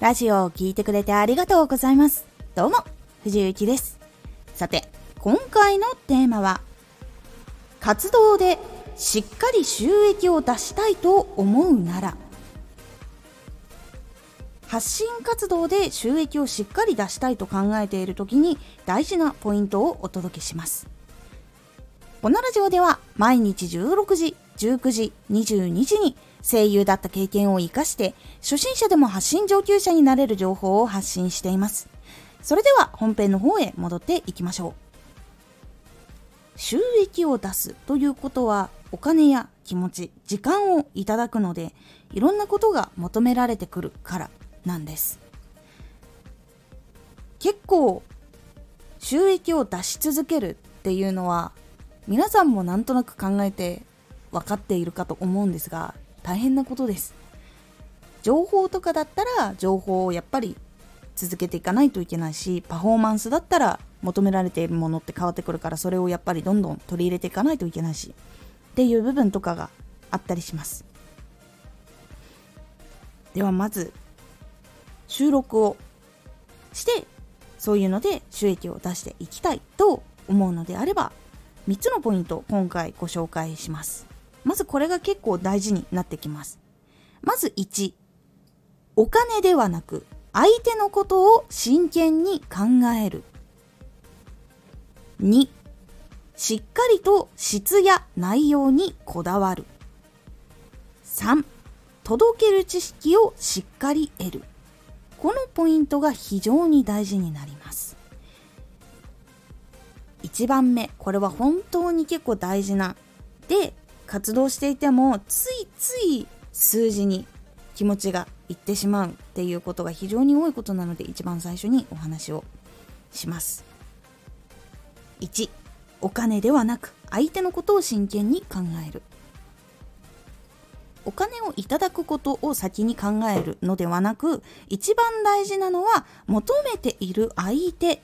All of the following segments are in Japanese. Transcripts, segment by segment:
ラジオを聴いてくれてありがとうございます。どうも、藤幸です。さて、今回のテーマは、活動でしっかり収益を出したいと思うなら、発信活動で収益をしっかり出したいと考えている時に大事なポイントをお届けします。このラジオでは毎日16時、19時、22時に声優だった経験を活かして初心者でも発信上級者になれる情報を発信しています。それでは本編の方へ戻っていきましょう。収益を出すということはお金や気持ち時間をいただくのでいろんなことが求められてくるからなんです。結構収益を出し続けるっていうのは皆さんもなんとなく考えて分かっているかと思うんですが大変なことです。情報とかだったら情報をやっぱり続けていかないといけないしパフォーマンスだったら求められているものって変わってくるからそれをやっぱりどんどん取り入れていかないといけないしっていう部分とかがあったりします。ではまず収録をしてそういうので収益を出していきたいと思うのであれば3つのポイント今回ご紹介します。まずこれが結構大事になってきます。まず1、お金ではなく相手のことを真剣に考える。2、しっかりと質や内容にこだわる。3、届ける知識をしっかり得る。このポイントが非常に大事になります。1番目、これは本当に結構大事な。で、活動していてもついつい数字に気持ちがいってしまうっていうことが非常に多いことなので一番最初にお話をします。1お金ではなく相手のことを真剣に考える。お金をいただくことを先に考えるのではなく一番大事なのは求めている相手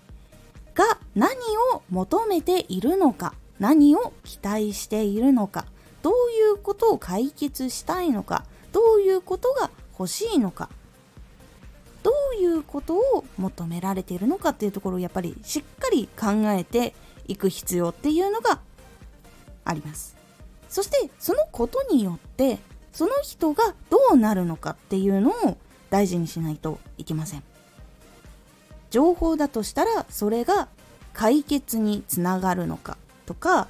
が何を求めているのか何を期待しているのか。どういうことを解決したいのかどういうことが欲しいのかどういうことを求められているのかっていうところをやっぱりしっかり考えていく必要っていうのがあります。そしてそのことによってその人がどうなるのかっていうのを大事にしないといけません。情報だとしたらそれが解決につながるのかとか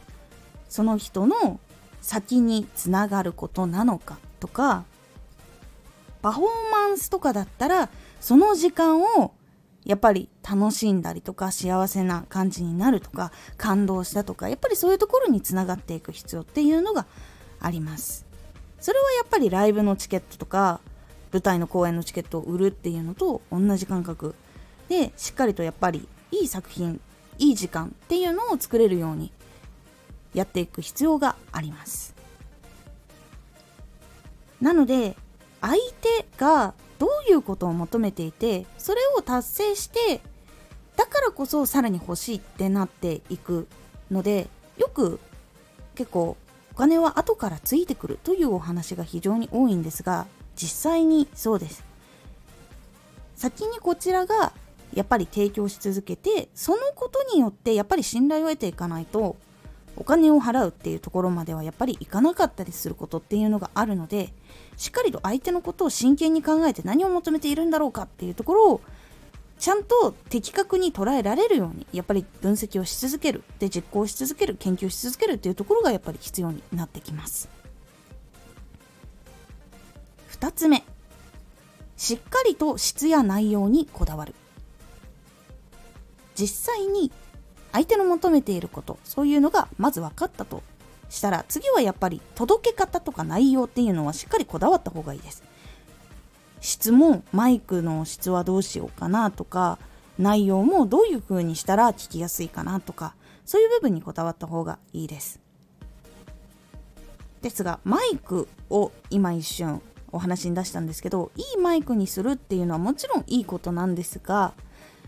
その人の先につながることなのかとかパフォーマンスとかだったらその時間をやっぱり楽しんだりとか幸せな感じになるとか感動したとかやっぱりそういうところにつながっていく必要っていうのがあります。それはやっぱりライブのチケットとか舞台の公演のチケットを売るっていうのと同じ感覚。でしっかりとやっぱりいい作品いい時間っていうのを作れるようにやっていく必要があります。なので相手がどういうことを求めていてそれを達成してだからこそさらに欲しいってなっていくのでよく結構お金は後からついてくるというお話が非常に多いんですが実際にそうです。先にこちらがやっぱり提供し続けてそのことによってやっぱり信頼を得ていかないとお金を払うっていうところまではやっぱりいかなかったりすることっていうのがあるのでしっかりと相手のことを真剣に考えて何を求めているんだろうかっていうところをちゃんと的確に捉えられるようにやっぱり分析をし続ける。で実行し続ける研究し続けるっていうところがやっぱり必要になってきます。2つ目。しっかりと質や内容にこだわる。実際に相手の求めていることそういうのがまず分かったとしたら次はやっぱり届け方とか内容っていうのはしっかりこだわった方がいいです。質もマイクの質はどうしようかなとか内容もどういう風にしたら聞きやすいかなとかそういう部分にこだわった方がいいです。ですがマイクを今一瞬お話に出したんですけどいいマイクにするっていうのはもちろんいいことなんですが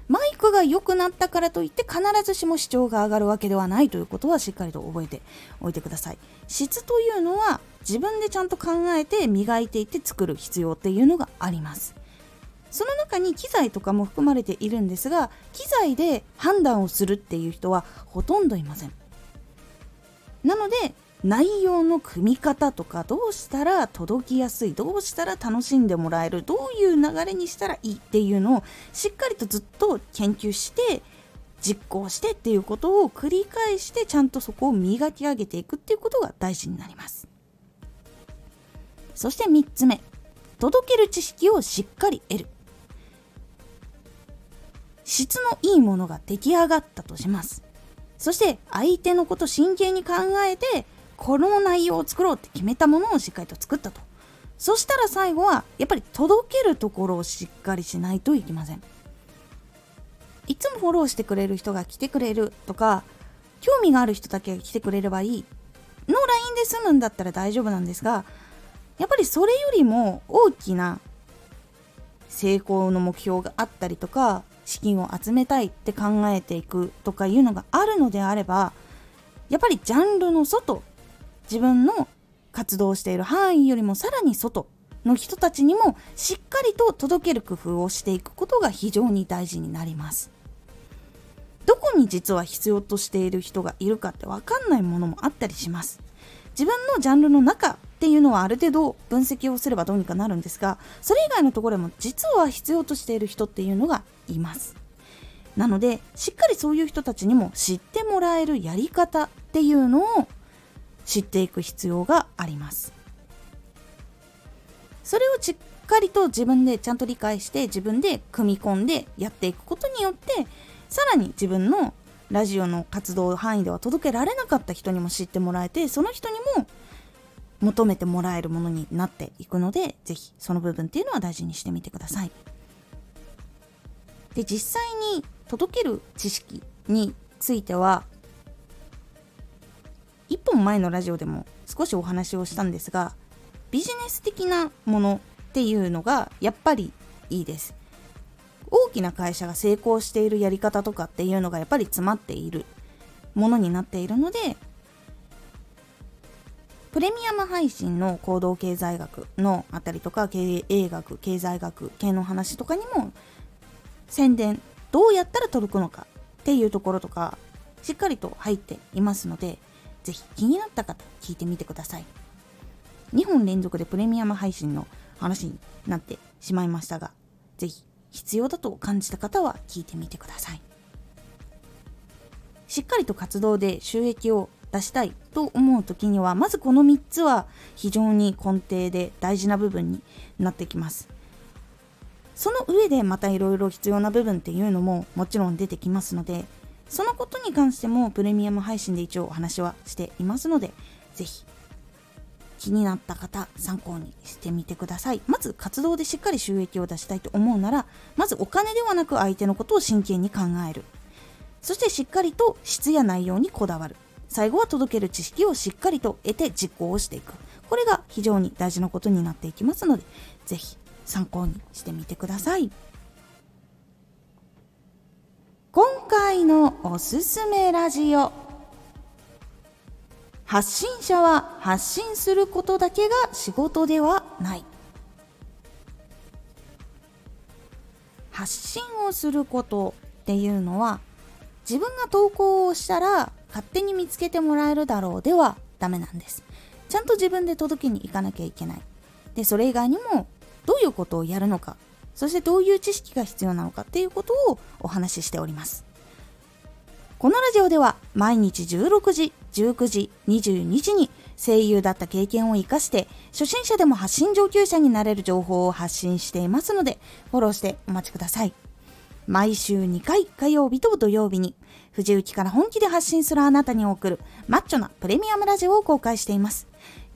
マイクが良くなったからといって必ずしも視聴が上がるわけではないということはしっかりと覚えておいてください。質というのは自分でちゃんと考えて磨いていって作る必要っていうのがあります。その中に機材とかも含まれているんですが機材で判断をするっていう人はほとんどいません。なので内容の組み方とかどうしたら届きやすいどうしたら楽しんでもらえるどういう流れにしたらいいっていうのをしっかりとずっと研究して実行してっていうことを繰り返してちゃんとそこを磨き上げていくっていうことが大事になります。そして3つ目。届ける知識をしっかり得る。質のいいものが出来上がったとします。そして相手のこと真剣に考えてこの内容を作ろうって決めたものをしっかりと作ったと。そしたら最後はやっぱり届けるところをしっかりしないといけません。いつもフォローしてくれる人が来てくれるとか興味がある人だけ来てくれればいい。の LINE で済むんだったら大丈夫なんですがやっぱりそれよりも大きな成功の目標があったりとか資金を集めたいって考えていくとかいうのがあるのであればやっぱりジャンルの外自分の活動している範囲よりもさらに外の人たちにもしっかりと届ける工夫をしていくことが非常に大事になります。どこに実は必要としている人がいるかって分かんないものもあったりします。自分のジャンルの中っていうのはある程度分析をすればどうにかなるんですがそれ以外のところでも実は必要としている人っていうのがいます。なのでしっかりそういう人たちにも知ってもらえるやり方っていうのを知っていく必要がありますそれをしっかりと自分でちゃんと理解して自分で組み込んでやっていくことによってさらに自分のラジオの活動範囲では届けられなかった人にも知ってもらえてその人にも求めてもらえるものになっていくので是非その部分っていうのは大事にしてみてください。で実際に届ける知識については1本前のラジオでも少しお話をしたんですがビジネス的なものっていうのがやっぱりいいです。大きな会社が成功しているやり方とかっていうのがやっぱり詰まっているものになっているのでプレミアム配信の行動経済学のあたりとか経営学経済学系の話とかにも宣伝どうやったら届くのかっていうところとかしっかりと入っていますのでぜひ気になった方聞いてみてください。2本連続でプレミアム配信の話になってしまいましたがぜひ必要だと感じた方は聞いてみてください。しっかりと活動で収益を出したいと思う時にはまずこの3つは非常に根底で大事な部分になってきます。その上でまたいろいろ必要な部分っていうのももちろん出てきますのでそのことに関してもプレミアム配信で一応お話はしていますので是非気になった方参考にしてみてください。まず活動でしっかり収益を出したいと思うならまずお金ではなく相手のことを真剣に考える。そしてしっかりと質や内容にこだわる。最後は届ける知識をしっかりと得て実行をしていく。これが非常に大事なことになっていきますので是非参考にしてみてください。今回のおすすめラジオ。発信者は発信することだけが仕事ではない。発信をすることっていうのは自分が投稿をしたら勝手に見つけてもらえるだろうではダメなんです。ちゃんと自分で届けに行かなきゃいけない。でそれ以外にもどういうことをやるのか。そしてどういう知識が必要なのかっていうことをお話ししておりますこのラジオでは毎日16時、19時、22時に声優だった経験を活かして初心者でも発信上級者になれる情報を発信していますのでフォローしてお待ちください。毎週2回火曜日と土曜日に藤雪から本気で発信するあなたに送るマッチョなプレミアムラジオを公開しています。